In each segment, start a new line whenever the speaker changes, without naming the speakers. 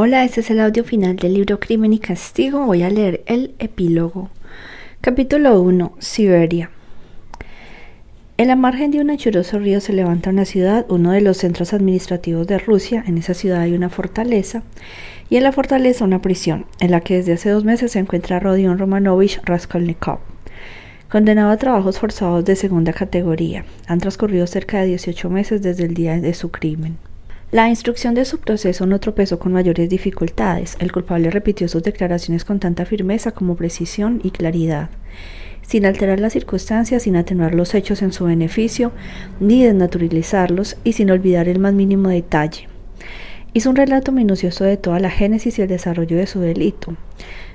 Hola, este es el audio final del libro Crimen y Castigo. Voy a leer el epílogo. Capítulo 1. Siberia. En la margen de un anchuroso río se levanta una ciudad, uno de los centros administrativos de Rusia. En esa ciudad hay una fortaleza y en la fortaleza una prisión, en la que desde hace dos meses se encuentra Rodion Romanovich Raskolnikov, condenado a trabajos forzados de segunda categoría. Han transcurrido cerca de 18 meses desde el día de su crimen. La instrucción de su proceso no tropezó con mayores dificultades. El culpable repitió sus declaraciones con tanta firmeza como precisión y claridad, sin alterar las circunstancias, sin atenuar los hechos en su beneficio, ni desnaturalizarlos y sin olvidar el más mínimo detalle. Hizo un relato minucioso de toda la génesis y el desarrollo de su delito,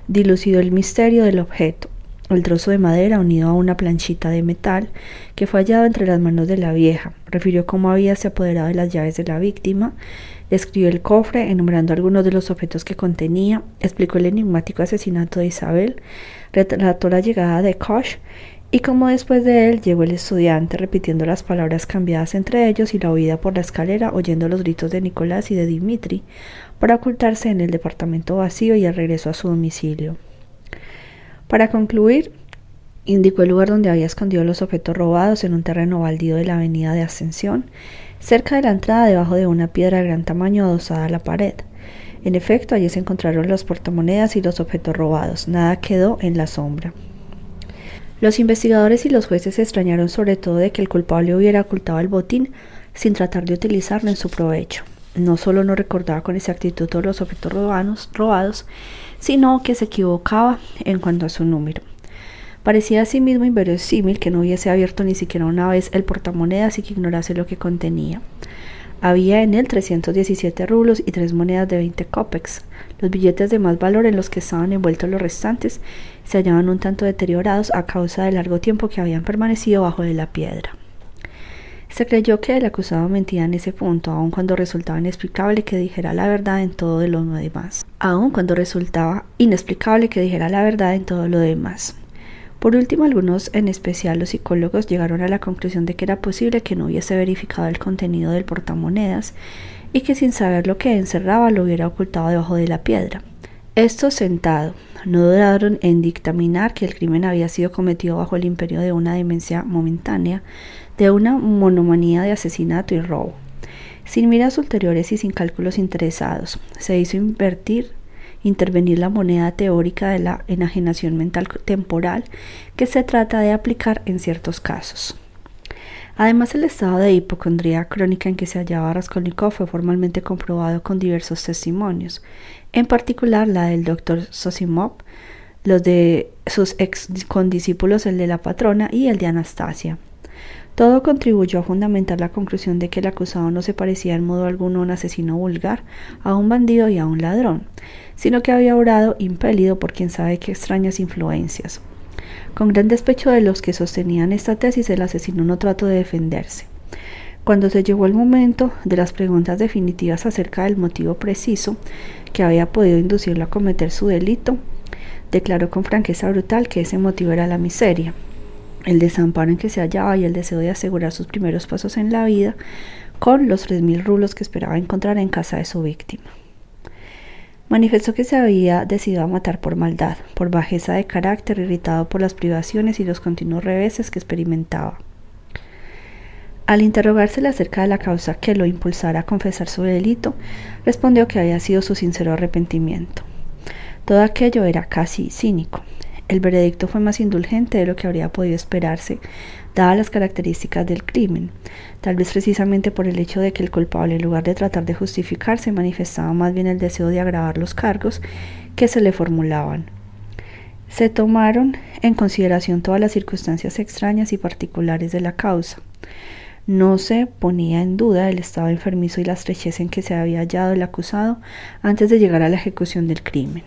dilucidó el misterio del objeto, el trozo de madera unido a una planchita de metal que fue hallado entre las manos de la vieja. Refirió cómo había se apoderado de las llaves de la víctima, describió el cofre, enumerando algunos de los objetos que contenía, explicó el enigmático asesinato de Isabel, relató la llegada de Koch y cómo después de él llegó el estudiante repitiendo las palabras cambiadas entre ellos y la huida por la escalera oyendo los gritos de Nicolás y de Dimitri para ocultarse en el departamento vacío y el regreso a su domicilio. Para concluir, indicó el lugar donde había escondido los objetos robados en un terreno baldío de la avenida de Ascensión, cerca de la entrada debajo de una piedra de gran tamaño adosada a la pared. En efecto, allí se encontraron los portamonedas y los objetos robados. Nada quedó en la sombra. Los investigadores y los jueces se extrañaron sobre todo de que el culpable hubiera ocultado el botín sin tratar de utilizarlo en su provecho. No solo no recordaba con exactitud todos los objetos robados, sino que se equivocaba en cuanto a su número. Parecía asimismo inverosímil que no hubiese abierto ni siquiera una vez el portamonedas y que ignorase lo que contenía. Había en él 317 rublos y tres monedas de 20 kopecks. Los billetes de más valor en los que estaban envueltos los restantes se hallaban un tanto deteriorados a causa del largo tiempo que habían permanecido bajo de la piedra. Se creyó que el acusado mentía en ese punto, aun cuando resultaba inexplicable que dijera la verdad en todo lo demás. Aun cuando resultaba inexplicable que dijera la verdad en todo lo demás. Por último, algunos, en especial los psicólogos, llegaron a la conclusión de que era posible que no hubiese verificado el contenido del portamonedas y que sin saber lo que encerraba lo hubiera ocultado debajo de la piedra. Esto sentado, no dudaron en dictaminar que el crimen había sido cometido bajo el imperio de una demencia momentánea, de una monomanía de asesinato y robo. Sin miras ulteriores y sin cálculos interesados, se hizo invertir, intervenir la moneda teórica de la enajenación mental temporal que se trata de aplicar en ciertos casos. Además, el estado de hipocondría crónica en que se hallaba Raskolnikov fue formalmente comprobado con diversos testimonios, en particular la del doctor Sosimov, los de sus ex condiscípulos, el de la patrona y el de Anastasia. Todo contribuyó a fundamentar la conclusión de que el acusado no se parecía en modo alguno a un asesino vulgar, a un bandido y a un ladrón, sino que había obrado impelido por quien sabe qué extrañas influencias. Con gran despecho de los que sostenían esta tesis, el asesino no trató de defenderse. Cuando se llegó el momento de las preguntas definitivas acerca del motivo preciso que había podido inducirlo a cometer su delito, declaró con franqueza brutal que ese motivo era la miseria el desamparo en que se hallaba y el deseo de asegurar sus primeros pasos en la vida con los tres mil rublos que esperaba encontrar en casa de su víctima. Manifestó que se había decidido a matar por maldad, por bajeza de carácter, irritado por las privaciones y los continuos reveses que experimentaba. Al interrogársele acerca de la causa que lo impulsara a confesar su delito, respondió que había sido su sincero arrepentimiento. Todo aquello era casi cínico. El veredicto fue más indulgente de lo que habría podido esperarse, dadas las características del crimen, tal vez precisamente por el hecho de que el culpable, en lugar de tratar de justificarse, manifestaba más bien el deseo de agravar los cargos que se le formulaban. Se tomaron en consideración todas las circunstancias extrañas y particulares de la causa. No se ponía en duda el estado enfermizo y la estrechez en que se había hallado el acusado antes de llegar a la ejecución del crimen.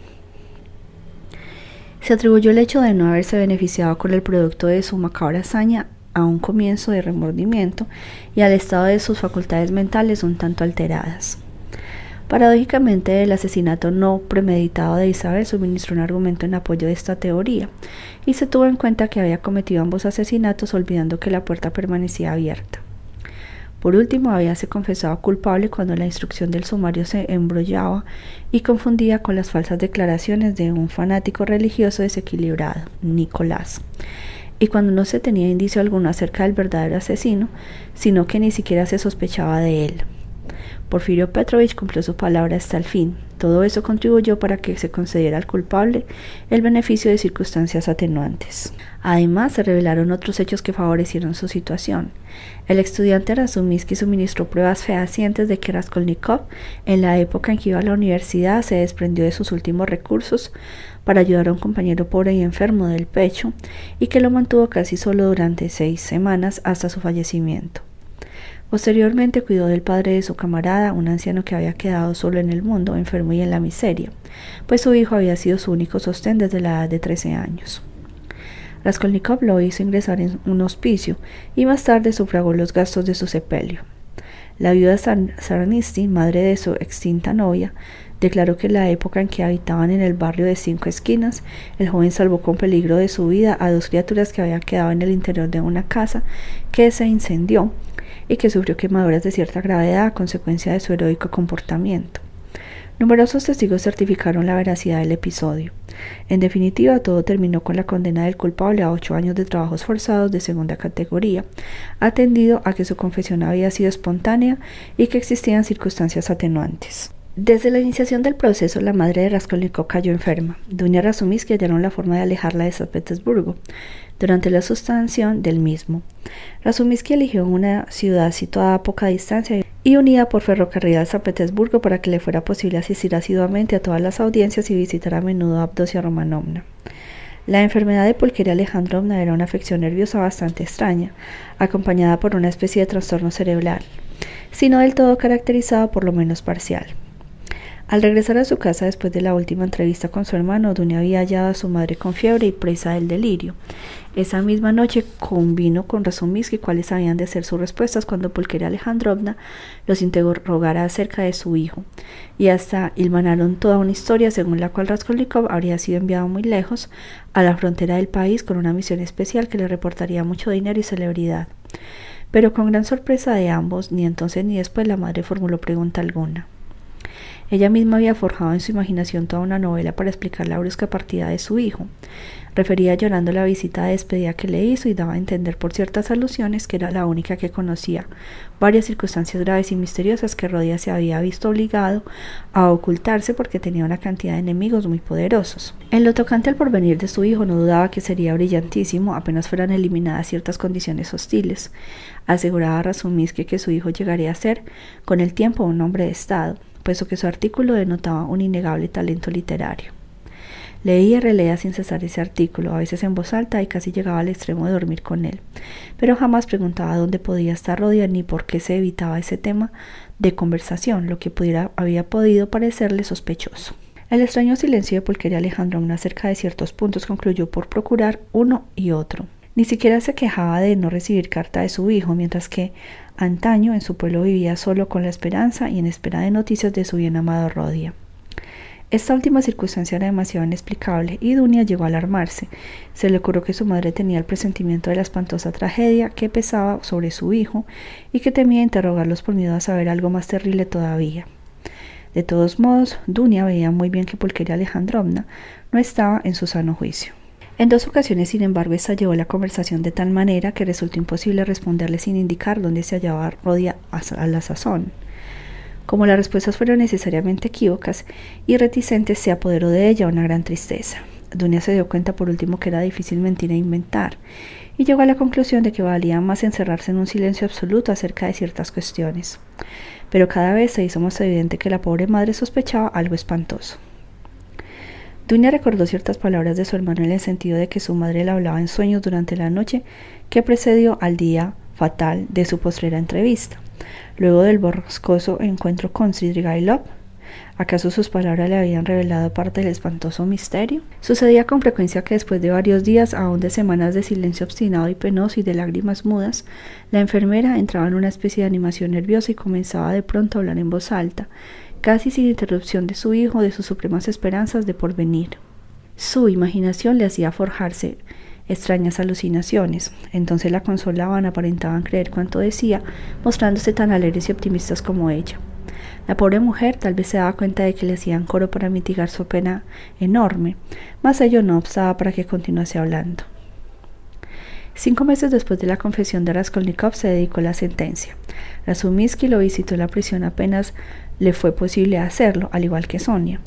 Se atribuyó el hecho de no haberse beneficiado con el producto de su macabra hazaña a un comienzo de remordimiento y al estado de sus facultades mentales un tanto alteradas. Paradójicamente, el asesinato no premeditado de Isabel suministró un argumento en apoyo de esta teoría, y se tuvo en cuenta que había cometido ambos asesinatos olvidando que la puerta permanecía abierta. Por último, habíase confesado culpable cuando la instrucción del sumario se embrollaba y confundía con las falsas declaraciones de un fanático religioso desequilibrado, Nicolás. Y cuando no se tenía indicio alguno acerca del verdadero asesino, sino que ni siquiera se sospechaba de él. Porfirio Petrovich cumplió su palabra hasta el fin. Todo eso contribuyó para que se concediera al culpable el beneficio de circunstancias atenuantes. Además, se revelaron otros hechos que favorecieron su situación. El estudiante Razuminsky suministró pruebas fehacientes de que Raskolnikov, en la época en que iba a la universidad, se desprendió de sus últimos recursos para ayudar a un compañero pobre y enfermo del pecho y que lo mantuvo casi solo durante seis semanas hasta su fallecimiento. Posteriormente cuidó del padre de su camarada, un anciano que había quedado solo en el mundo, enfermo y en la miseria, pues su hijo había sido su único sostén desde la edad de 13 años. Raskolnikov lo hizo ingresar en un hospicio y más tarde sufragó los gastos de su sepelio. La viuda Sarnisty, madre de su extinta novia, declaró que en la época en que habitaban en el barrio de Cinco Esquinas, el joven salvó con peligro de su vida a dos criaturas que habían quedado en el interior de una casa que se incendió y que sufrió quemaduras de cierta gravedad a consecuencia de su heroico comportamiento. Numerosos testigos certificaron la veracidad del episodio. En definitiva, todo terminó con la condena del culpable a ocho años de trabajos forzados de segunda categoría, atendido a que su confesión había sido espontánea y que existían circunstancias atenuantes. Desde la iniciación del proceso, la madre de Raskolnikov cayó enferma. Duña Razumiski hallaron la forma de alejarla de San Petersburgo durante la sustanción del mismo. Razumiski eligió una ciudad situada a poca distancia y unida por ferrocarril a San Petersburgo para que le fuera posible asistir asiduamente a todas las audiencias y visitar a menudo a Abdosia Romanovna. La enfermedad de Pulqueria Alejandrovna era una afección nerviosa bastante extraña, acompañada por una especie de trastorno cerebral, sino del todo caracterizado por lo menos parcial. Al regresar a su casa después de la última entrevista con su hermano, Dunia había hallado a su madre con fiebre y presa del delirio. Esa misma noche convino con Razuminsky cuáles habían de ser sus respuestas cuando Pulqueria Alejandrovna los interrogara acerca de su hijo, y hasta hilvanaron toda una historia según la cual Raskolnikov habría sido enviado muy lejos, a la frontera del país, con una misión especial que le reportaría mucho dinero y celebridad. Pero con gran sorpresa de ambos, ni entonces ni después la madre formuló pregunta alguna. Ella misma había forjado en su imaginación toda una novela para explicar la brusca partida de su hijo. Refería llorando la visita de despedida que le hizo y daba a entender por ciertas alusiones que era la única que conocía, varias circunstancias graves y misteriosas que Rodia se había visto obligado a ocultarse porque tenía una cantidad de enemigos muy poderosos. En lo tocante al porvenir de su hijo no dudaba que sería brillantísimo apenas fueran eliminadas ciertas condiciones hostiles. Aseguraba Razuminsky que su hijo llegaría a ser, con el tiempo, un hombre de Estado puesto que su artículo denotaba un innegable talento literario. Leía y releía sin cesar ese artículo, a veces en voz alta y casi llegaba al extremo de dormir con él, pero jamás preguntaba dónde podía estar Rodia ni por qué se evitaba ese tema de conversación, lo que pudiera, había podido parecerle sospechoso. El extraño silencio de Pulqueria Alejandro acerca de ciertos puntos concluyó por procurar uno y otro. Ni siquiera se quejaba de no recibir carta de su hijo, mientras que antaño en su pueblo vivía solo con la esperanza y en espera de noticias de su bien amado Rodia. Esta última circunstancia era demasiado inexplicable y Dunia llegó a alarmarse. Se le ocurrió que su madre tenía el presentimiento de la espantosa tragedia que pesaba sobre su hijo y que temía interrogarlos por miedo a saber algo más terrible todavía. De todos modos, Dunia veía muy bien que Pulqueria Alejandrovna no estaba en su sano juicio. En dos ocasiones, sin embargo, estalló la conversación de tal manera que resultó imposible responderle sin indicar dónde se hallaba Rodia a la sazón. Como las respuestas fueron necesariamente equívocas y reticentes, se apoderó de ella una gran tristeza. Dunia se dio cuenta por último que era difícil mentir e inventar, y llegó a la conclusión de que valía más encerrarse en un silencio absoluto acerca de ciertas cuestiones. Pero cada vez se hizo más evidente que la pobre madre sospechaba algo espantoso. Dunia recordó ciertas palabras de su hermano en el sentido de que su madre le hablaba en sueños durante la noche que precedió al día fatal de su postrera entrevista. Luego del borrascoso encuentro con Svidrigailov, ¿acaso sus palabras le habían revelado parte del espantoso misterio? Sucedía con frecuencia que después de varios días, aún de semanas de silencio obstinado y penoso y de lágrimas mudas, la enfermera entraba en una especie de animación nerviosa y comenzaba de pronto a hablar en voz alta, casi sin interrupción de su hijo, de sus supremas esperanzas de porvenir. Su imaginación le hacía forjarse extrañas alucinaciones. Entonces la consolaban, aparentaban creer cuanto decía, mostrándose tan alegres y optimistas como ella. La pobre mujer tal vez se daba cuenta de que le hacían coro para mitigar su pena enorme, mas ello no obstaba para que continuase hablando. Cinco meses después de la confesión de Raskolnikov se dedicó la sentencia. Razuminsky lo visitó en la prisión apenas le fue posible hacerlo, al igual que Sonia.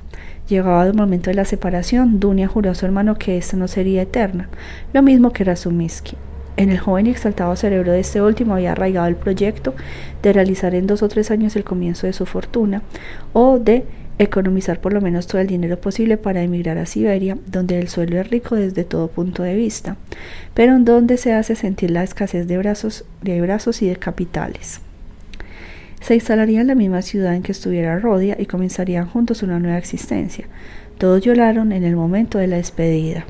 Llegado el momento de la separación, Dunia juró a su hermano que esta no sería eterna, lo mismo que Razuminsky. En el joven y exaltado cerebro de este último había arraigado el proyecto de realizar en dos o tres años el comienzo de su fortuna, o de economizar por lo menos todo el dinero posible para emigrar a Siberia, donde el suelo es rico desde todo punto de vista, pero en donde se hace sentir la escasez de brazos, de brazos y de capitales. Se instalaría en la misma ciudad en que estuviera Rodia y comenzarían juntos una nueva existencia. Todos lloraron en el momento de la despedida.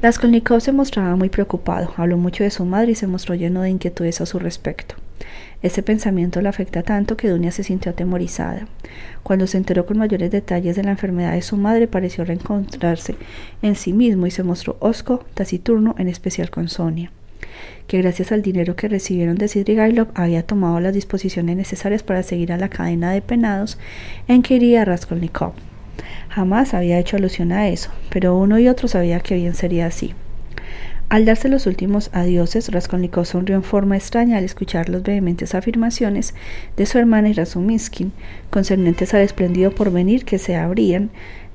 Raskolnikov se mostraba muy preocupado, habló mucho de su madre y se mostró lleno de inquietudes a su respecto. Este pensamiento le afecta tanto que Dunia se sintió atemorizada. Cuando se enteró con mayores detalles de la enfermedad de su madre, pareció reencontrarse en sí mismo y se mostró hosco, taciturno, en especial con Sonia que gracias al dinero que recibieron de Sidrigailov había tomado las disposiciones necesarias para seguir a la cadena de penados en que iría Raskolnikov. Jamás había hecho alusión a eso, pero uno y otro sabía que bien sería así. Al darse los últimos adioses, Raskolnikov sonrió en forma extraña al escuchar las vehementes afirmaciones de su hermana y Razuminskin, concernientes al espléndido porvenir que se abrían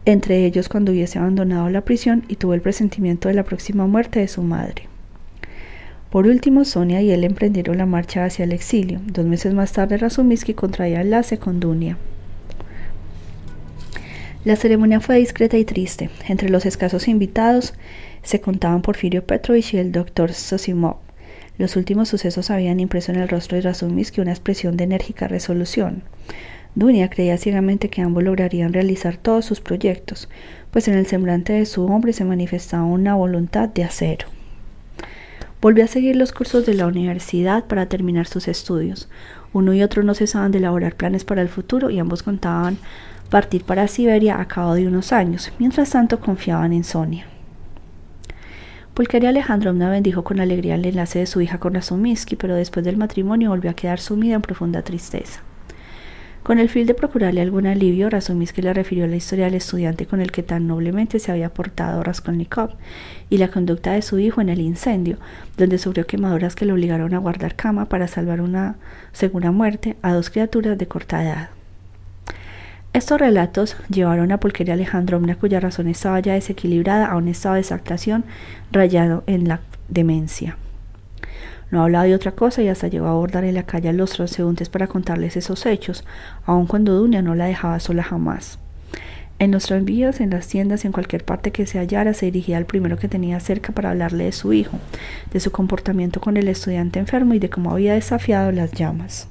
entre ellos cuando hubiese abandonado la prisión y tuvo el presentimiento de la próxima muerte de su madre. Por último, Sonia y él emprendieron la marcha hacia el exilio. Dos meses más tarde, Razuminsky contraía enlace con Dunia. La ceremonia fue discreta y triste. Entre los escasos invitados se contaban Porfirio Petrovich y el doctor Sosimov. Los últimos sucesos habían impreso en el rostro de Razuminsky una expresión de enérgica resolución. Dunia creía ciegamente que ambos lograrían realizar todos sus proyectos, pues en el semblante de su hombre se manifestaba una voluntad de acero. Volvió a seguir los cursos de la universidad para terminar sus estudios. Uno y otro no cesaban de elaborar planes para el futuro y ambos contaban partir para Siberia a cabo de unos años. Mientras tanto, confiaban en Sonia. Pulqueria Alejandrovna bendijo con alegría el enlace de su hija con Razuminsky, pero después del matrimonio volvió a quedar sumida en profunda tristeza. Con el fin de procurarle algún alivio, Razuminsky le refirió la historia del estudiante con el que tan noblemente se había portado Raskolnikov y la conducta de su hijo en el incendio, donde sufrió quemaduras que le obligaron a guardar cama para salvar una segura muerte a dos criaturas de corta edad. Estos relatos llevaron a Pulqueria Alejandrovna, cuya razón estaba ya desequilibrada, a un estado de exaltación rayado en la demencia. No hablaba de otra cosa y hasta llegó a abordar en la calle a los transeúntes para contarles esos hechos, aun cuando Dunia no la dejaba sola jamás. En los tranvías, en las tiendas, en cualquier parte que se hallara, se dirigía al primero que tenía cerca para hablarle de su hijo, de su comportamiento con el estudiante enfermo y de cómo había desafiado las llamas.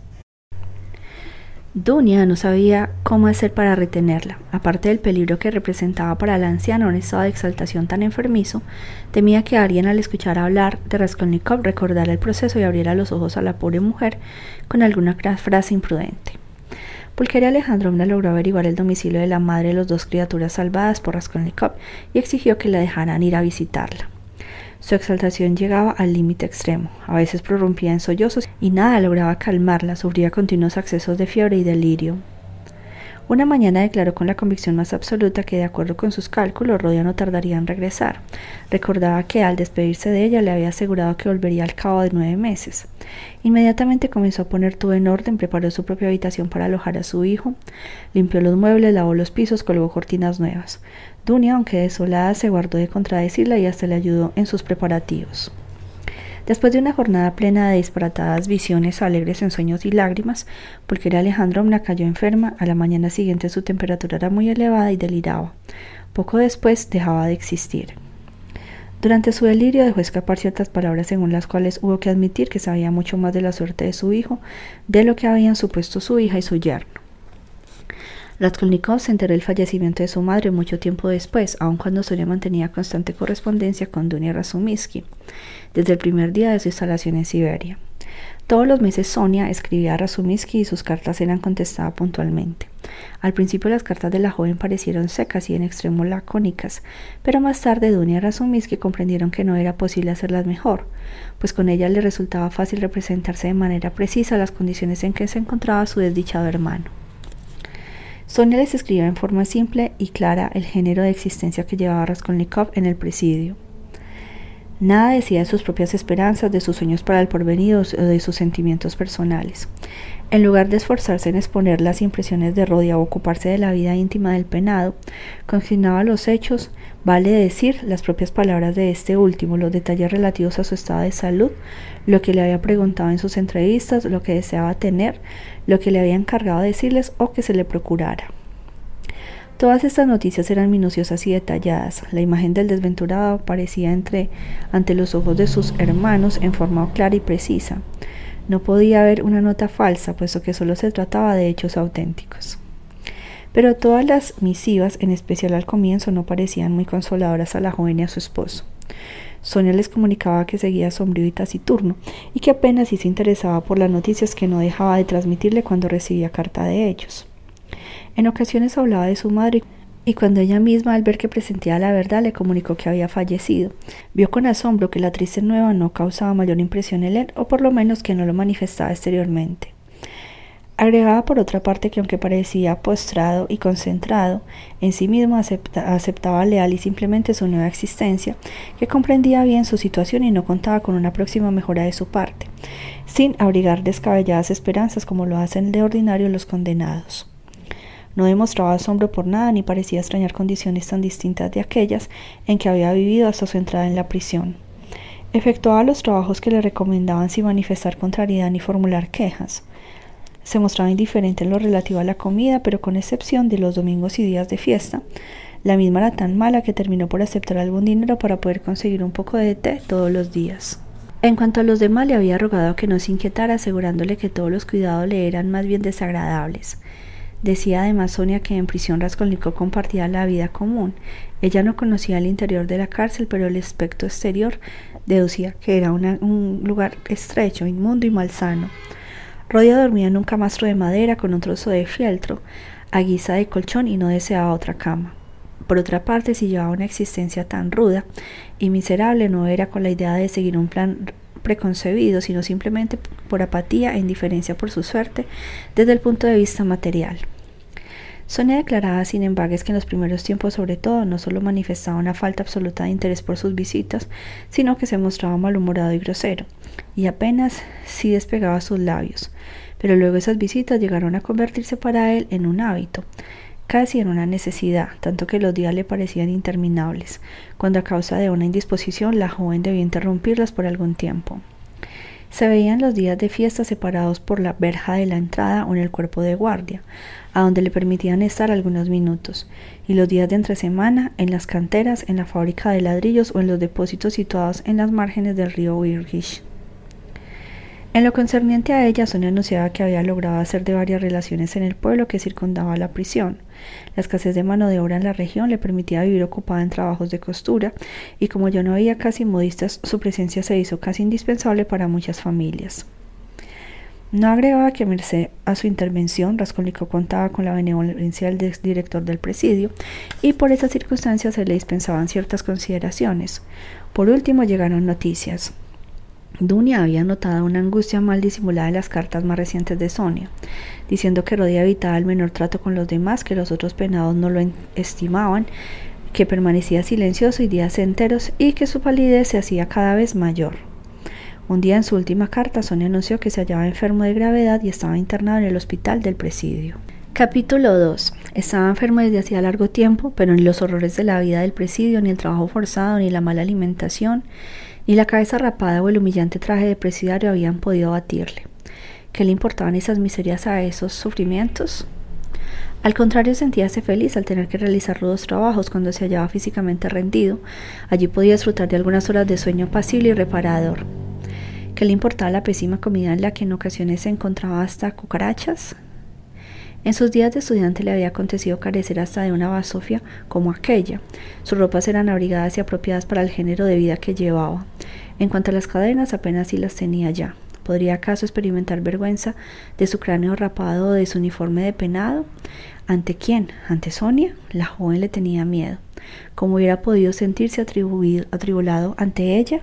Dunia no sabía cómo hacer para retenerla. Aparte del peligro que representaba para la anciana un estado de exaltación tan enfermizo, temía que alguien al escuchar hablar de Raskolnikov recordara el proceso y abriera los ojos a la pobre mujer con alguna frase imprudente. Pulqueria Alejandrovna logró averiguar el domicilio de la madre de las dos criaturas salvadas por Raskolnikov y exigió que la dejaran ir a visitarla. Su exaltación llegaba al límite extremo. A veces prorrumpía en sollozos y nada lograba calmarla, sufría continuos accesos de fiebre y delirio. Una mañana declaró con la convicción más absoluta que, de acuerdo con sus cálculos, Rodia no tardaría en regresar. Recordaba que, al despedirse de ella, le había asegurado que volvería al cabo de nueve meses. Inmediatamente comenzó a poner todo en orden, preparó su propia habitación para alojar a su hijo, limpió los muebles, lavó los pisos, colgó cortinas nuevas. Dunia, aunque desolada, se guardó de contradecirla y hasta le ayudó en sus preparativos. Después de una jornada plena de disparatadas visiones alegres en sueños y lágrimas, Pulqueria Alejandrovna cayó enferma, a la mañana siguiente su temperatura era muy elevada y deliraba. Poco después dejaba de existir. Durante su delirio dejó escapar ciertas palabras según las cuales hubo que admitir que sabía mucho más de la suerte de su hijo de lo que habían supuesto su hija y su yerno. Raskolnikov se enteró del fallecimiento de su madre mucho tiempo después, aun cuando Sonia mantenía constante correspondencia con Dunia Razuminsky, desde el primer día de su instalación en Siberia. Todos los meses Sonia escribía a Razuminsky y sus cartas eran contestadas puntualmente. Al principio las cartas de la joven parecieron secas y en extremo lacónicas, pero más tarde Dunia y Razumiski comprendieron que no era posible hacerlas mejor, pues con ellas le resultaba fácil representarse de manera precisa las condiciones en que se encontraba su desdichado hermano. Sonia les escribía en forma simple y clara el género de existencia que llevaba Raskolnikov en el presidio. Nada decía de sus propias esperanzas, de sus sueños para el porvenir o de sus sentimientos personales. En lugar de esforzarse en exponer las impresiones de Rodia o ocuparse de la vida íntima del penado, consignaba los hechos, vale decir las propias palabras de este último, los detalles relativos a su estado de salud, lo que le había preguntado en sus entrevistas, lo que deseaba tener, lo que le había encargado decirles o que se le procurara. Todas estas noticias eran minuciosas y detalladas. La imagen del desventurado aparecía entre, ante los ojos de sus hermanos en forma clara y precisa. No podía haber una nota falsa, puesto que solo se trataba de hechos auténticos. Pero todas las misivas, en especial al comienzo, no parecían muy consoladoras a la joven y a su esposo. Sonia les comunicaba que seguía sombrío y taciturno, y que apenas si se interesaba por las noticias que no dejaba de transmitirle cuando recibía carta de ellos. En ocasiones hablaba de su madre y cuando ella misma, al ver que presentía la verdad, le comunicó que había fallecido, vio con asombro que la triste nueva no causaba mayor impresión en él, o por lo menos que no lo manifestaba exteriormente. Agregaba por otra parte que aunque parecía postrado y concentrado en sí mismo, aceptaba leal y simplemente su nueva existencia, que comprendía bien su situación y no contaba con una próxima mejora de su parte, sin abrigar descabelladas esperanzas como lo hacen de ordinario los condenados. No demostraba asombro por nada ni parecía extrañar condiciones tan distintas de aquellas en que había vivido hasta su entrada en la prisión. Efectuaba los trabajos que le recomendaban sin manifestar contrariedad ni formular quejas. Se mostraba indiferente en lo relativo a la comida, pero con excepción de los domingos y días de fiesta, la misma era tan mala que terminó por aceptar algún dinero para poder conseguir un poco de té todos los días. En cuanto a los demás, le había rogado que no se inquietara, asegurándole que todos los cuidados le eran más bien desagradables. Decía además Sonia que en prisión Raskolnikov compartía la vida común. Ella no conocía el interior de la cárcel, pero el aspecto exterior deducía que era un lugar estrecho, inmundo y malsano. Rodia dormía en un camastro de madera con un trozo de fieltro, a guisa de colchón y no deseaba otra cama. Por otra parte, si llevaba una existencia tan ruda y miserable, no era con la idea de seguir un plan preconcebido, sino simplemente por apatía e indiferencia por su suerte desde el punto de vista material. Sonia declaraba sin embargo que en los primeros tiempos sobre todo no solo manifestaba una falta absoluta de interés por sus visitas, sino que se mostraba malhumorado y grosero, y apenas sí despegaba sus labios. Pero luego esas visitas llegaron a convertirse para él en un hábito, casi en una necesidad, tanto que los días le parecían interminables, cuando a causa de una indisposición la joven debía interrumpirlas por algún tiempo. Se veían los días de fiesta separados por la verja de la entrada o en el cuerpo de guardia, a donde le permitían estar algunos minutos, y los días de entre semana en las canteras, en la fábrica de ladrillos o en los depósitos situados en las márgenes del río Wirgish. En lo concerniente a ella, Sonia anunciaba que había logrado hacer de varias relaciones en el pueblo que circundaba la prisión. La escasez de mano de obra en la región le permitía vivir ocupada en trabajos de costura, y como ya no había casi modistas, su presencia se hizo casi indispensable para muchas familias. No agregaba que, merced a su intervención, Raskolnikov contaba con la benevolencia del director del presidio, y por esas circunstancias se le dispensaban ciertas consideraciones. Por último, llegaron noticias. Dunia había notado una angustia mal disimulada en las cartas más recientes de Sonia, diciendo que Rodía evitaba el menor trato con los demás, que los otros penados no lo estimaban, que permanecía silencioso y días enteros y que su palidez se hacía cada vez mayor. Un día en su última carta, Sonia anunció que se hallaba enfermo de gravedad y estaba internado en el hospital del presidio. Capítulo 2. Estaba enfermo desde hacía largo tiempo, pero ni los horrores de la vida del presidio, ni el trabajo forzado, ni la mala alimentación, ni la cabeza rapada o el humillante traje de presidiario habían podido batirle. ¿Qué le importaban esas miserias a esos sufrimientos? Al contrario, sentíase feliz al tener que realizar rudos trabajos cuando se hallaba físicamente rendido. Allí podía disfrutar de algunas horas de sueño pasible y reparador. ¿Qué le importaba la pésima comida en la que en ocasiones se encontraba hasta cucarachas? En sus días de estudiante le había acontecido carecer hasta de una basofia como aquella. Sus ropas eran abrigadas y apropiadas para el género de vida que llevaba. En cuanto a las cadenas, apenas si las tenía ya. ¿Podría acaso experimentar vergüenza de su cráneo rapado o de su uniforme de penado? ¿Ante quién? ¿Ante Sonia? La joven le tenía miedo. ¿Cómo hubiera podido sentirse atribulado ante ella?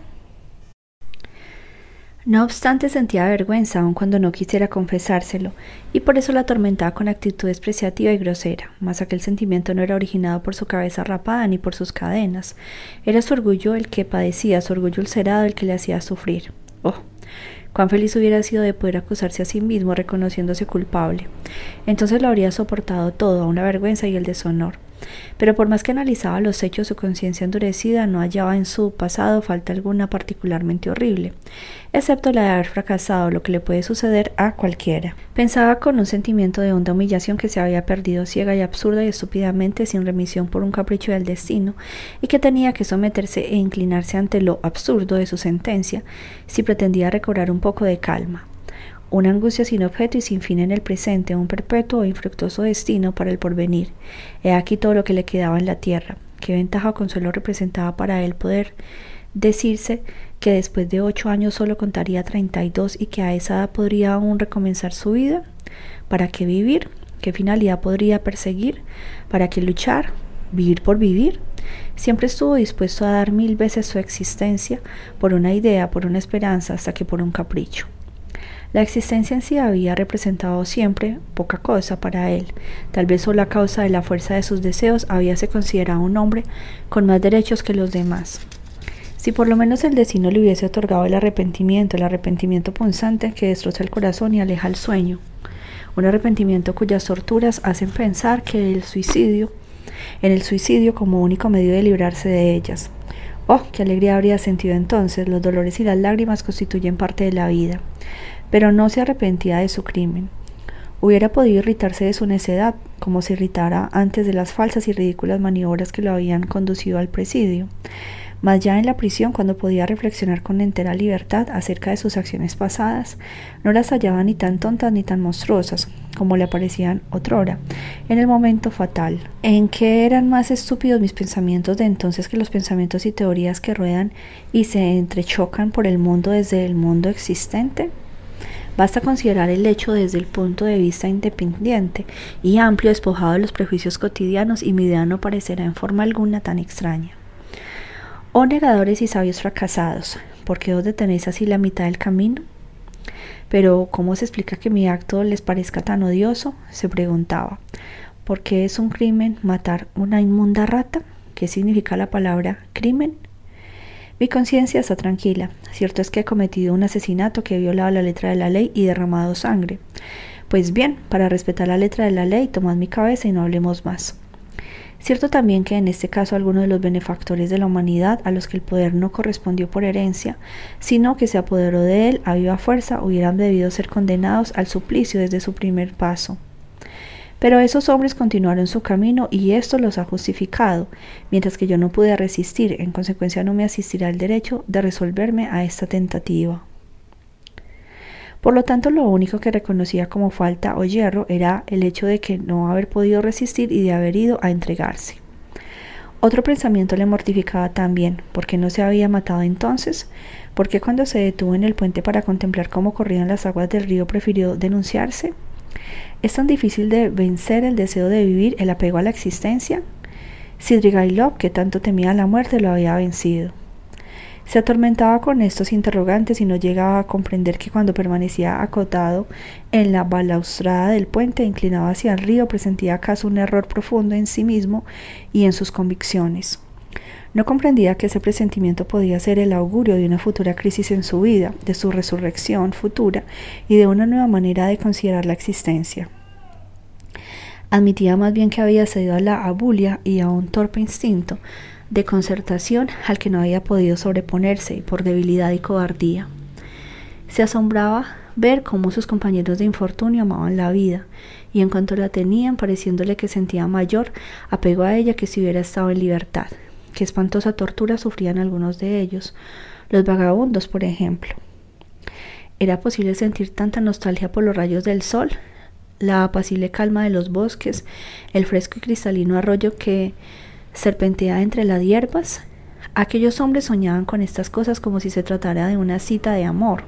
No obstante sentía vergüenza aun cuando no quisiera confesárselo, y por eso la atormentaba con actitud despreciativa y grosera, mas aquel sentimiento no era originado por su cabeza rapada ni por sus cadenas, era su orgullo el que padecía, su orgullo ulcerado el que le hacía sufrir. Oh, Cuán feliz hubiera sido de poder acusarse a sí mismo reconociéndose culpable. Entonces lo habría soportado todo, una vergüenza y el deshonor. Pero por más que analizaba los hechos, su conciencia endurecida no hallaba en su pasado falta alguna particularmente horrible excepto la de haber fracasado, lo que le puede suceder a cualquiera. Pensaba con un sentimiento de honda humillación que se había perdido ciega y absurda y estúpidamente sin remisión por un capricho del destino, y que tenía que someterse e inclinarse ante lo absurdo de su sentencia, si pretendía recobrar un poco de calma una angustia sin objeto y sin fin en el presente, un perpetuo e infructuoso destino para el porvenir. He aquí todo lo que le quedaba en la tierra. Qué ventaja o consuelo representaba para él poder decirse que después de ocho años solo contaría 32 y que a esa edad podría aún recomenzar su vida. ¿Para qué vivir? ¿Qué finalidad podría perseguir? ¿Para qué luchar? ¿Vivir por vivir? Siempre estuvo dispuesto a dar mil veces su existencia por una idea, por una esperanza, hasta que por un capricho. La existencia en sí había representado siempre poca cosa para él. Tal vez solo a causa de la fuerza de sus deseos había se considerado un hombre con más derechos que los demás. Si por lo menos el destino le hubiese otorgado el arrepentimiento, el arrepentimiento punzante que destroza el corazón y aleja el sueño, un arrepentimiento cuyas torturas hacen pensar que el suicidio, en el suicidio como único medio de librarse de ellas. Oh, qué alegría habría sentido entonces, los dolores y las lágrimas constituyen parte de la vida. Pero no se arrepentía de su crimen. Hubiera podido irritarse de su necedad, como se irritara antes de las falsas y ridículas maniobras que lo habían conducido al presidio mas ya en la prisión, cuando podía reflexionar con entera libertad acerca de sus acciones pasadas, no las hallaba ni tan tontas ni tan monstruosas como le aparecían otrora, en el momento fatal, en que eran más estúpidos mis pensamientos de entonces que los pensamientos y teorías que ruedan y se entrechocan por el mundo desde el mundo existente. Basta considerar el hecho desde el punto de vista independiente y amplio, despojado de los prejuicios cotidianos, y mi idea no parecerá en forma alguna tan extraña. Oh negadores y sabios fracasados, ¿por qué os detenéis así la mitad del camino? Pero, ¿cómo se explica que mi acto les parezca tan odioso? se preguntaba. ¿Por qué es un crimen matar una inmunda rata? ¿Qué significa la palabra crimen? Mi conciencia está tranquila. Cierto es que he cometido un asesinato que ha violado la letra de la ley y derramado sangre. Pues bien, para respetar la letra de la ley, tomad mi cabeza y no hablemos más. Cierto también que en este caso algunos de los benefactores de la humanidad a los que el poder no correspondió por herencia, sino que se apoderó de él a viva fuerza, hubieran debido ser condenados al suplicio desde su primer paso. Pero esos hombres continuaron su camino y esto los ha justificado, mientras que yo no pude resistir, en consecuencia no me asistirá el derecho de resolverme a esta tentativa. Por lo tanto, lo único que reconocía como falta o hierro era el hecho de que no haber podido resistir y de haber ido a entregarse. Otro pensamiento le mortificaba también, ¿por qué no se había matado entonces? ¿Por qué cuando se detuvo en el puente para contemplar cómo corrían las aguas del río prefirió denunciarse? ¿Es tan difícil de vencer el deseo de vivir, el apego a la existencia? Sidrigailov, que tanto temía la muerte, lo había vencido. Se atormentaba con estos interrogantes y no llegaba a comprender que cuando permanecía acotado en la balaustrada del puente inclinado hacia el río presentía acaso un error profundo en sí mismo y en sus convicciones. No comprendía que ese presentimiento podía ser el augurio de una futura crisis en su vida, de su resurrección futura y de una nueva manera de considerar la existencia. Admitía más bien que había cedido a la abulia y a un torpe instinto, de concertación al que no había podido sobreponerse por debilidad y cobardía. Se asombraba ver cómo sus compañeros de infortunio amaban la vida, y en cuanto la tenían, pareciéndole que sentía mayor apego a ella que si hubiera estado en libertad. Qué espantosa tortura sufrían algunos de ellos, los vagabundos, por ejemplo. ¿Era posible sentir tanta nostalgia por los rayos del sol, la apacible calma de los bosques, el fresco y cristalino arroyo que serpenteaba entre las hierbas. Aquellos hombres soñaban con estas cosas como si se tratara de una cita de amor.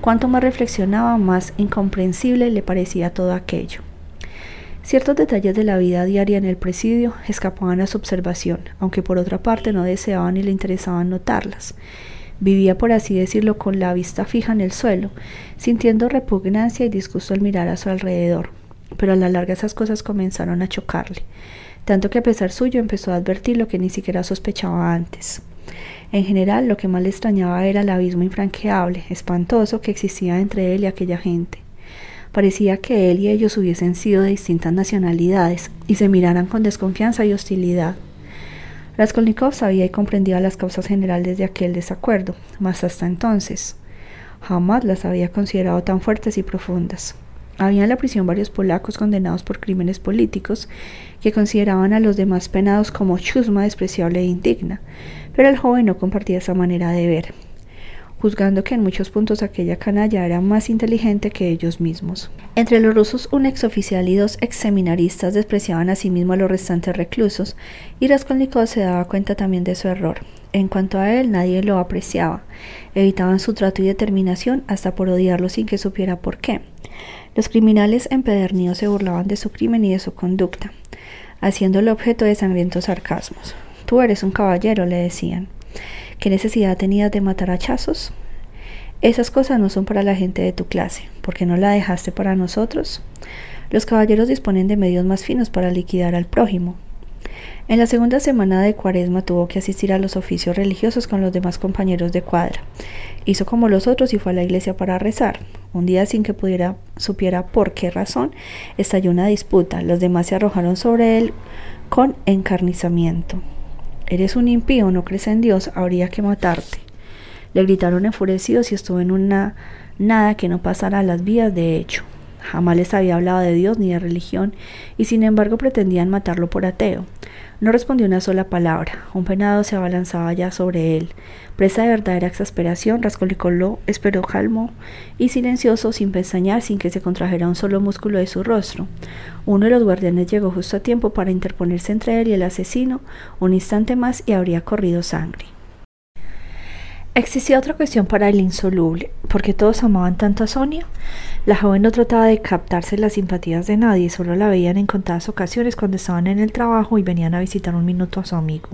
Cuanto más reflexionaba, más incomprensible le parecía todo aquello. Ciertos detalles de la vida diaria en el presidio escapaban a su observación, aunque por otra parte no deseaban ni le interesaban notarlas. Vivía, por así decirlo, con la vista fija en el suelo, sintiendo repugnancia y disgusto al mirar a su alrededor. Pero a la larga esas cosas comenzaron a chocarle, tanto que a pesar suyo empezó a advertir lo que ni siquiera sospechaba antes. En general, lo que más le extrañaba era el abismo infranqueable, espantoso que existía entre él y aquella gente. Parecía que él y ellos hubiesen sido de distintas nacionalidades y se miraran con desconfianza y hostilidad. Raskolnikov sabía y comprendía las causas generales de aquel desacuerdo, mas hasta entonces jamás las había considerado tan fuertes y profundas. Había en la prisión varios polacos condenados por crímenes políticos que consideraban a los demás penados como chusma despreciable e indigna, pero el joven no compartía esa manera de ver juzgando que en muchos puntos aquella canalla era más inteligente que ellos mismos. Entre los rusos, un exoficial y dos exseminaristas despreciaban a sí mismo a los restantes reclusos, y Raskolnikov se daba cuenta también de su error. En cuanto a él, nadie lo apreciaba. Evitaban su trato y determinación hasta por odiarlo sin que supiera por qué. Los criminales empedernidos se burlaban de su crimen y de su conducta, haciéndolo objeto de sangrientos sarcasmos. Tú eres un caballero, le decían. ¿Qué necesidad tenías de matar hachazos? Esas cosas no son para la gente de tu clase. ¿Por qué no la dejaste para nosotros? Los caballeros disponen de medios más finos para liquidar al prójimo. En la segunda semana de Cuaresma tuvo que asistir a los oficios religiosos con los demás compañeros de cuadra. Hizo como los otros y fue a la iglesia para rezar. Un día sin que pudiera supiera por qué razón estalló una disputa. Los demás se arrojaron sobre él con encarnizamiento. Eres un impío, no crees en Dios, habría que matarte. Le gritaron enfurecidos y estuvo en una nada que no pasara a las vías de hecho. Jamás les había hablado de Dios ni de religión, y sin embargo pretendían matarlo por ateo. No respondió una sola palabra. Un penado se abalanzaba ya sobre él. Presa de verdadera exasperación, Raskolnikov esperó calmo y silencioso, sin pestañear, sin que se contrajera un solo músculo de su rostro. Uno de los guardianes llegó justo a tiempo para interponerse entre él y el asesino. Un instante más y habría corrido sangre. Existía otra cuestión para el insoluble. ¿Por qué todos amaban tanto a Sonia? La joven no trataba de captarse las simpatías de nadie, solo la veían en contadas ocasiones cuando estaban en el trabajo y venían a visitar un minuto a su amigo.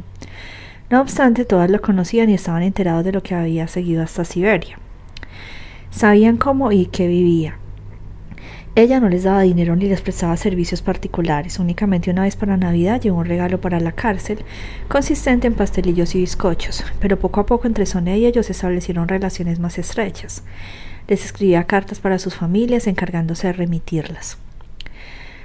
No obstante, todas lo conocían y estaban enterados de lo que había seguido hasta Siberia. Sabían cómo y qué vivía. Ella no les daba dinero ni les prestaba servicios particulares. Únicamente una vez para Navidad llevó un regalo para la cárcel, consistente en pastelillos y bizcochos, pero poco a poco entre Sonia y ellos establecieron relaciones más estrechas. Les escribía cartas para sus familias, encargándose de remitirlas.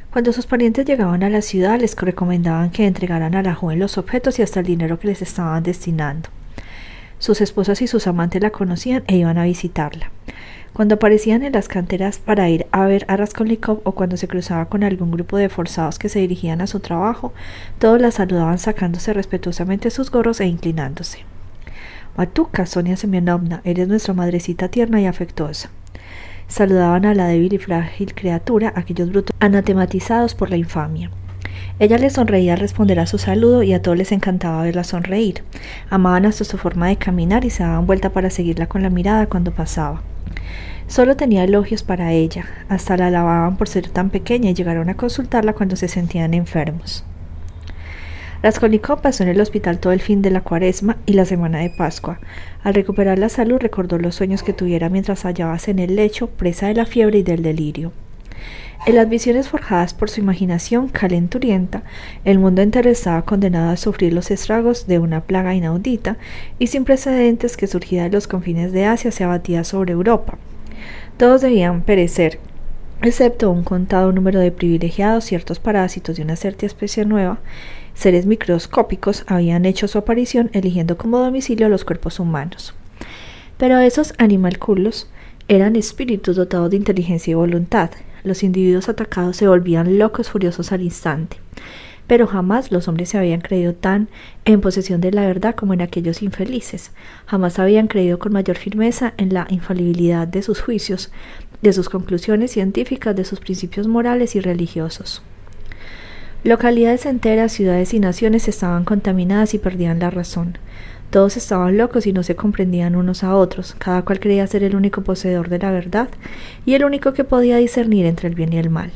Cuando sus parientes llegaban a la ciudad, les recomendaban que entregaran a la joven los objetos y hasta el dinero que les estaban destinando. Sus esposas y sus amantes la conocían e iban a visitarla. Cuando aparecían en las canteras para ir a ver a Raskolnikov o cuando se cruzaba con algún grupo de forzados que se dirigían a su trabajo, todos la saludaban sacándose respetuosamente sus gorros e inclinándose. Matuca, Sonia Semyonovna, eres nuestra madrecita tierna y afectuosa. Saludaban a la débil y frágil criatura, aquellos brutos anatematizados por la infamia. Ella les sonreía al responder a su saludo y a todos les encantaba verla sonreír. Amaban hasta su forma de caminar y se daban vuelta para seguirla con la mirada cuando pasaba. Solo tenía elogios para ella, hasta la alababan por ser tan pequeña y llegaron a consultarla cuando se sentían enfermos. Raskolnikov pasó en el hospital todo el fin de la cuaresma y la semana de Pascua. Al recuperar la salud recordó los sueños que tuviera mientras hallábase en el lecho, presa de la fiebre y del delirio. En las visiones forjadas por su imaginación calenturienta, el mundo entero estaba condenado a sufrir los estragos de una plaga inaudita y sin precedentes que surgida de los confines de Asia se abatía sobre Europa. Todos debían perecer, excepto un contado número de privilegiados, ciertos parásitos de una cierta especie nueva, seres microscópicos habían hecho su aparición eligiendo como domicilio los cuerpos humanos. Pero esos animalculos eran espíritus dotados de inteligencia y voluntad. Los individuos atacados se volvían locos furiosos al instante. Pero jamás los hombres se habían creído tan en posesión de la verdad como en aquellos infelices. Jamás habían creído con mayor firmeza en la infalibilidad de sus juicios, de sus conclusiones científicas, de sus principios morales y religiosos. Localidades enteras, ciudades y naciones estaban contaminadas y perdían la razón. Todos estaban locos y no se comprendían unos a otros, cada cual creía ser el único poseedor de la verdad y el único que podía discernir entre el bien y el mal.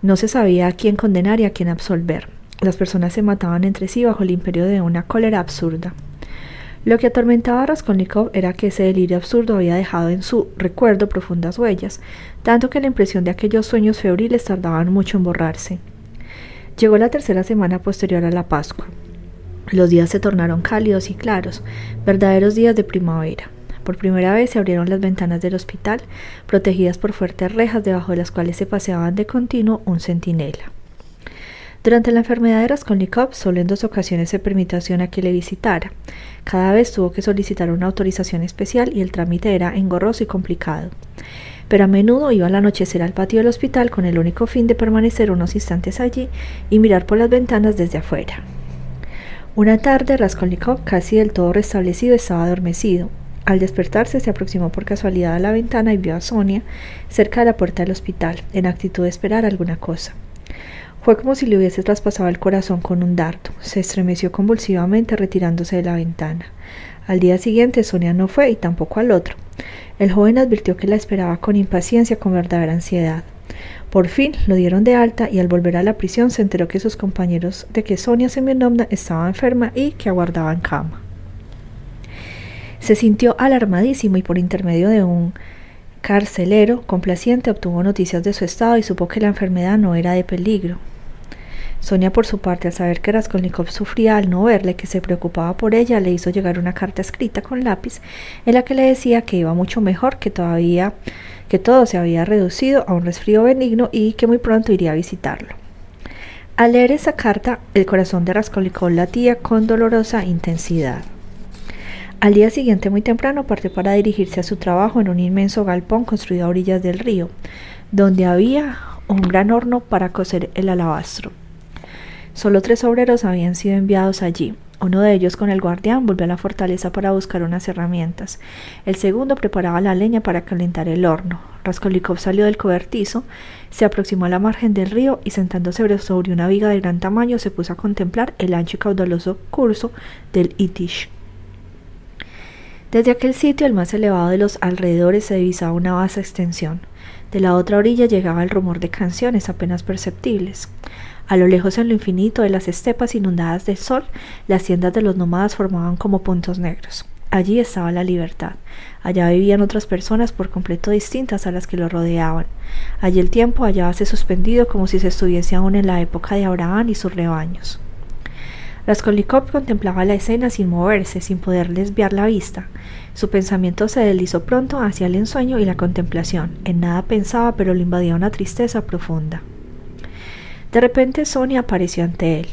No se sabía a quién condenar y a quién absolver. Las personas se mataban entre sí bajo el imperio de una cólera absurda. Lo que atormentaba a Raskolnikov era que ese delirio absurdo había dejado en su recuerdo profundas huellas, tanto que la impresión de aquellos sueños febriles tardaban mucho en borrarse. Llegó la tercera semana posterior a la Pascua. Los días se tornaron cálidos y claros, verdaderos días de primavera. Por primera vez se abrieron las ventanas del hospital, protegidas por fuertes rejas debajo de las cuales se paseaban de continuo un centinela. Durante la enfermedad de Raskolnikov, solo en dos ocasiones se permitió a que le visitara. Cada vez tuvo que solicitar una autorización especial y el trámite era engorroso y complicado. Pero a menudo iba al anochecer al patio del hospital con el único fin de permanecer unos instantes allí y mirar por las ventanas desde afuera. Una tarde Raskolnikov, casi del todo restablecido, estaba adormecido. Al despertarse se aproximó por casualidad a la ventana y vio a Sonia cerca de la puerta del hospital, en actitud de esperar alguna cosa. Fue como si le hubiese traspasado el corazón con un dardo. Se estremeció convulsivamente retirándose de la ventana. Al día siguiente Sonia no fue y tampoco al otro. El joven advirtió que la esperaba con impaciencia, con verdadera ansiedad. Por fin lo dieron de alta y al volver a la prisión se enteró que sus compañeros de que Sonia Semyonovna estaba enferma y que aguardaba en cama. Se sintió alarmadísimo y por intermedio de un carcelero complaciente obtuvo noticias de su estado y supo que la enfermedad no era de peligro. Sonia, por su parte, al saber que Raskolnikov sufría al no verle, que se preocupaba por ella, le hizo llegar una carta escrita con lápiz en la que le decía que iba mucho mejor, que todavía que todo se había reducido a un resfrío benigno y que muy pronto iría a visitarlo. Al leer esa carta, el corazón de Raskolnikov latía con dolorosa intensidad. Al día siguiente, muy temprano, partió para dirigirse a su trabajo en un inmenso galpón construido a orillas del río, donde había un gran horno para cocer el alabastro. Solo tres obreros habían sido enviados allí. Uno de ellos con el guardián volvió a la fortaleza para buscar unas herramientas. El segundo preparaba la leña para calentar el horno. Raskolnikov salió del cobertizo, se aproximó a la margen del río y sentándose sobre una viga de gran tamaño se puso a contemplar el ancho y caudaloso curso del Itish. Desde aquel sitio, el más elevado de los alrededores, se divisaba una vasta extensión. De la otra orilla llegaba el rumor de canciones apenas perceptibles. A lo lejos en lo infinito de las estepas inundadas de sol, las tiendas de los nómadas formaban como puntos negros. Allí estaba la libertad. Allá vivían otras personas por completo distintas a las que lo rodeaban. Allí el tiempo hallábase suspendido como si se estuviese aún en la época de Abraham y sus rebaños. Raskolnikov contemplaba la escena sin moverse, sin poder desviar la vista. Su pensamiento se deslizó pronto hacia el ensueño y la contemplación. En nada pensaba, pero le invadía una tristeza profunda. De repente Sonia apareció ante él.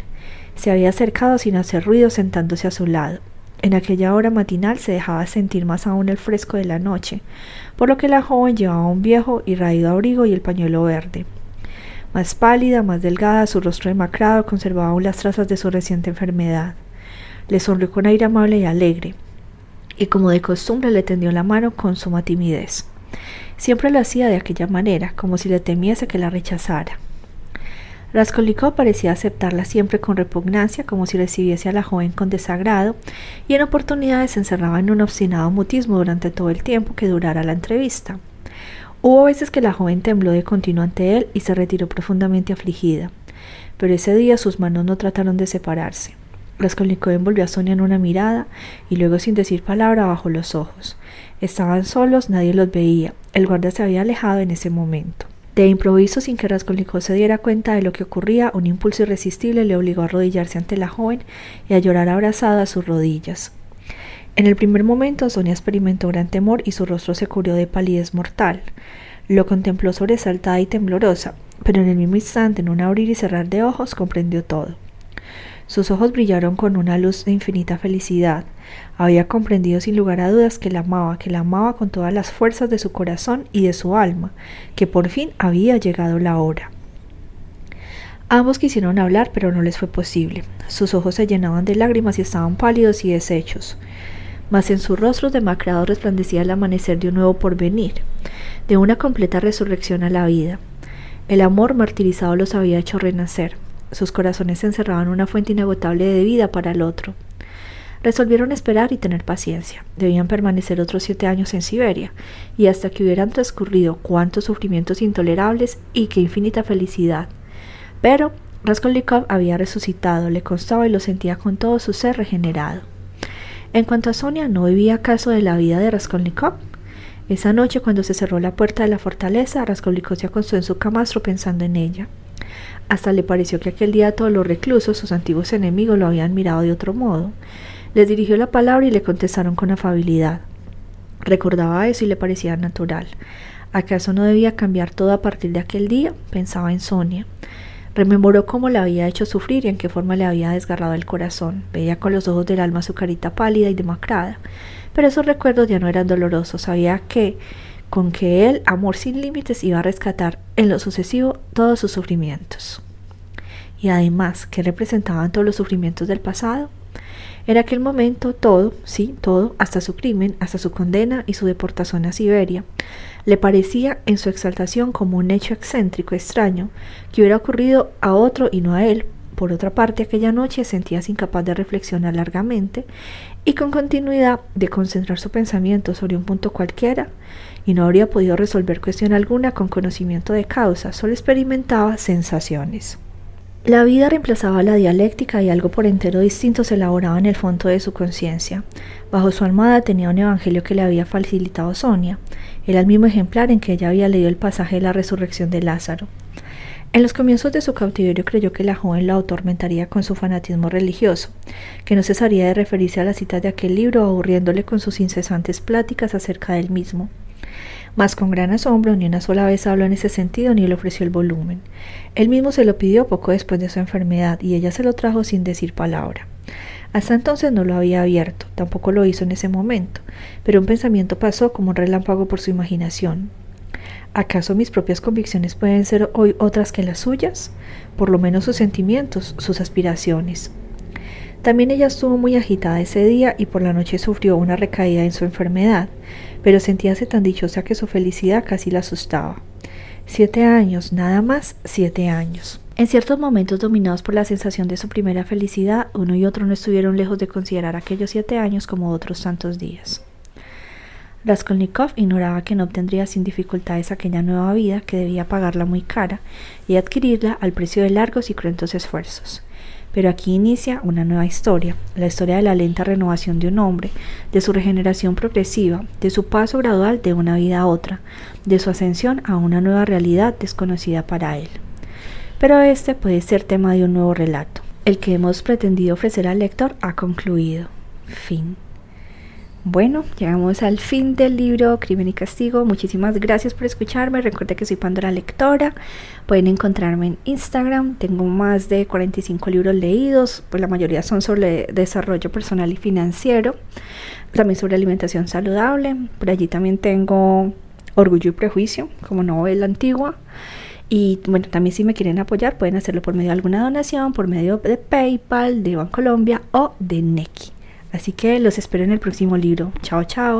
Se había acercado sin hacer ruido sentándose a su lado. En aquella hora matinal se dejaba sentir más aún el fresco de la noche, por lo que la joven llevaba un viejo y raído abrigo y el pañuelo verde. Más pálida, más delgada, su rostro demacrado conservaba aún las trazas de su reciente enfermedad. Le sonrió con aire amable y alegre, y como de costumbre le tendió la mano con suma timidez. Siempre lo hacía de aquella manera, como si le temiese que la rechazara. Raskolnikov parecía aceptarla siempre con repugnancia, como si recibiese a la joven con desagrado, y en oportunidades se encerraba en un obstinado mutismo durante todo el tiempo que durara la entrevista. Hubo veces que la joven tembló de continuo ante él y se retiró profundamente afligida, pero ese día sus manos no trataron de separarse. Raskolnikov envolvió a Sonia en una mirada y luego sin decir palabra bajó los ojos. Estaban solos, nadie los veía. El guardia se había alejado en ese momento. De improviso, sin que Raskolnikov se diera cuenta de lo que ocurría, un impulso irresistible le obligó a arrodillarse ante la joven y a llorar abrazada a sus rodillas. En el primer momento, Sonia experimentó gran temor y su rostro se cubrió de palidez mortal. Lo contempló sobresaltada y temblorosa, pero en el mismo instante, en un abrir y cerrar de ojos, comprendió todo. Sus ojos brillaron con una luz de infinita felicidad. Había comprendido sin lugar a dudas que la amaba, que la amaba con todas las fuerzas de su corazón y de su alma, que por fin había llegado la hora. Ambos quisieron hablar, pero no les fue posible. Sus ojos se llenaban de lágrimas y estaban pálidos y deshechos. Mas en sus rostros demacrados resplandecía el amanecer de un nuevo porvenir, de una completa resurrección a la vida. El amor martirizado los había hecho renacer, sus corazones encerraban en una fuente inagotable de vida para el otro. Resolvieron esperar y tener paciencia. Debían permanecer otros siete años en Siberia, y hasta que hubieran transcurrido cuántos sufrimientos intolerables y qué infinita felicidad. Pero Raskolnikov había resucitado, le constaba y lo sentía con todo su ser regenerado. En cuanto a Sonia, ¿no vivía acaso de la vida de Raskolnikov? Esa noche, cuando se cerró la puerta de la fortaleza, Raskolnikov se acostó en su camastro pensando en ella. Hasta le pareció que aquel día todos los reclusos, sus antiguos enemigos, lo habían mirado de otro modo. Les dirigió la palabra y le contestaron con afabilidad. Recordaba eso y le parecía natural. ¿Acaso no debía cambiar todo a partir de aquel día? Pensaba en Sonia. Rememoró cómo la había hecho sufrir y en qué forma le había desgarrado el corazón. Veía con los ojos del alma su carita pálida y demacrada. Pero esos recuerdos ya no eran dolorosos. Sabía que, con que él, amor sin límites, iba a rescatar en lo sucesivo todos sus sufrimientos. Y además, ¿qué representaban todos los sufrimientos del pasado? En aquel momento todo, sí, todo, hasta su crimen, hasta su condena y su deportación a Siberia, le parecía en su exaltación como un hecho excéntrico, extraño, que hubiera ocurrido a otro y no a él. Por otra parte, aquella noche sentíase incapaz de reflexionar largamente y con continuidad de concentrar su pensamiento sobre un punto cualquiera, y no habría podido resolver cuestión alguna con conocimiento de causa, solo experimentaba sensaciones. La vida reemplazaba la dialéctica y algo por entero distinto se elaboraba en el fondo de su conciencia. Bajo su almohada tenía un evangelio que le había facilitado Sonia. Era el mismo ejemplar en que ella había leído el pasaje de la resurrección de Lázaro. En los comienzos de su cautiverio creyó que la joven lo atormentaría con su fanatismo religioso, que no cesaría de referirse a las citas de aquel libro, aburriéndole con sus incesantes pláticas acerca del mismo. Mas con gran asombro ni una sola vez habló en ese sentido ni le ofreció el volumen. Él mismo se lo pidió poco después de su enfermedad y ella se lo trajo sin decir palabra. Hasta entonces no lo había abierto, tampoco lo hizo en ese momento, pero un pensamiento pasó como un relámpago por su imaginación. ¿Acaso mis propias convicciones pueden ser hoy otras que las suyas? Por lo menos sus sentimientos, sus aspiraciones. También ella estuvo muy agitada ese día y por la noche sufrió una recaída en su enfermedad, pero sentíase tan dichosa que su felicidad casi la asustaba. Siete años, nada más siete años. En ciertos momentos dominados por la sensación de su primera felicidad, uno y otro no estuvieron lejos de considerar aquellos siete años como otros tantos días. Raskolnikov ignoraba que no obtendría sin dificultades aquella nueva vida que debía pagarla muy cara y adquirirla al precio de largos y cruentos esfuerzos. Pero aquí inicia una nueva historia, la historia de la lenta renovación de un hombre, de su regeneración progresiva, de su paso gradual de una vida a otra, de su ascensión a una nueva realidad desconocida para él. Pero este puede ser tema de un nuevo relato. El que hemos pretendido ofrecer al lector ha concluido. Fin. Bueno, llegamos al fin del libro Crimen y Castigo. Muchísimas gracias por escucharme. Recuerda que soy Pandora Lectora. Pueden encontrarme en Instagram. Tengo más de 45 libros leídos. Pues la mayoría son sobre desarrollo personal y financiero. También sobre alimentación saludable. Por allí también tengo Orgullo y Prejuicio como novela antigua. Y bueno, también si me quieren apoyar pueden hacerlo por medio de alguna donación, por medio de PayPal, de Bancolombia o de Neki. Así que los espero en el próximo libro. Chao, chao.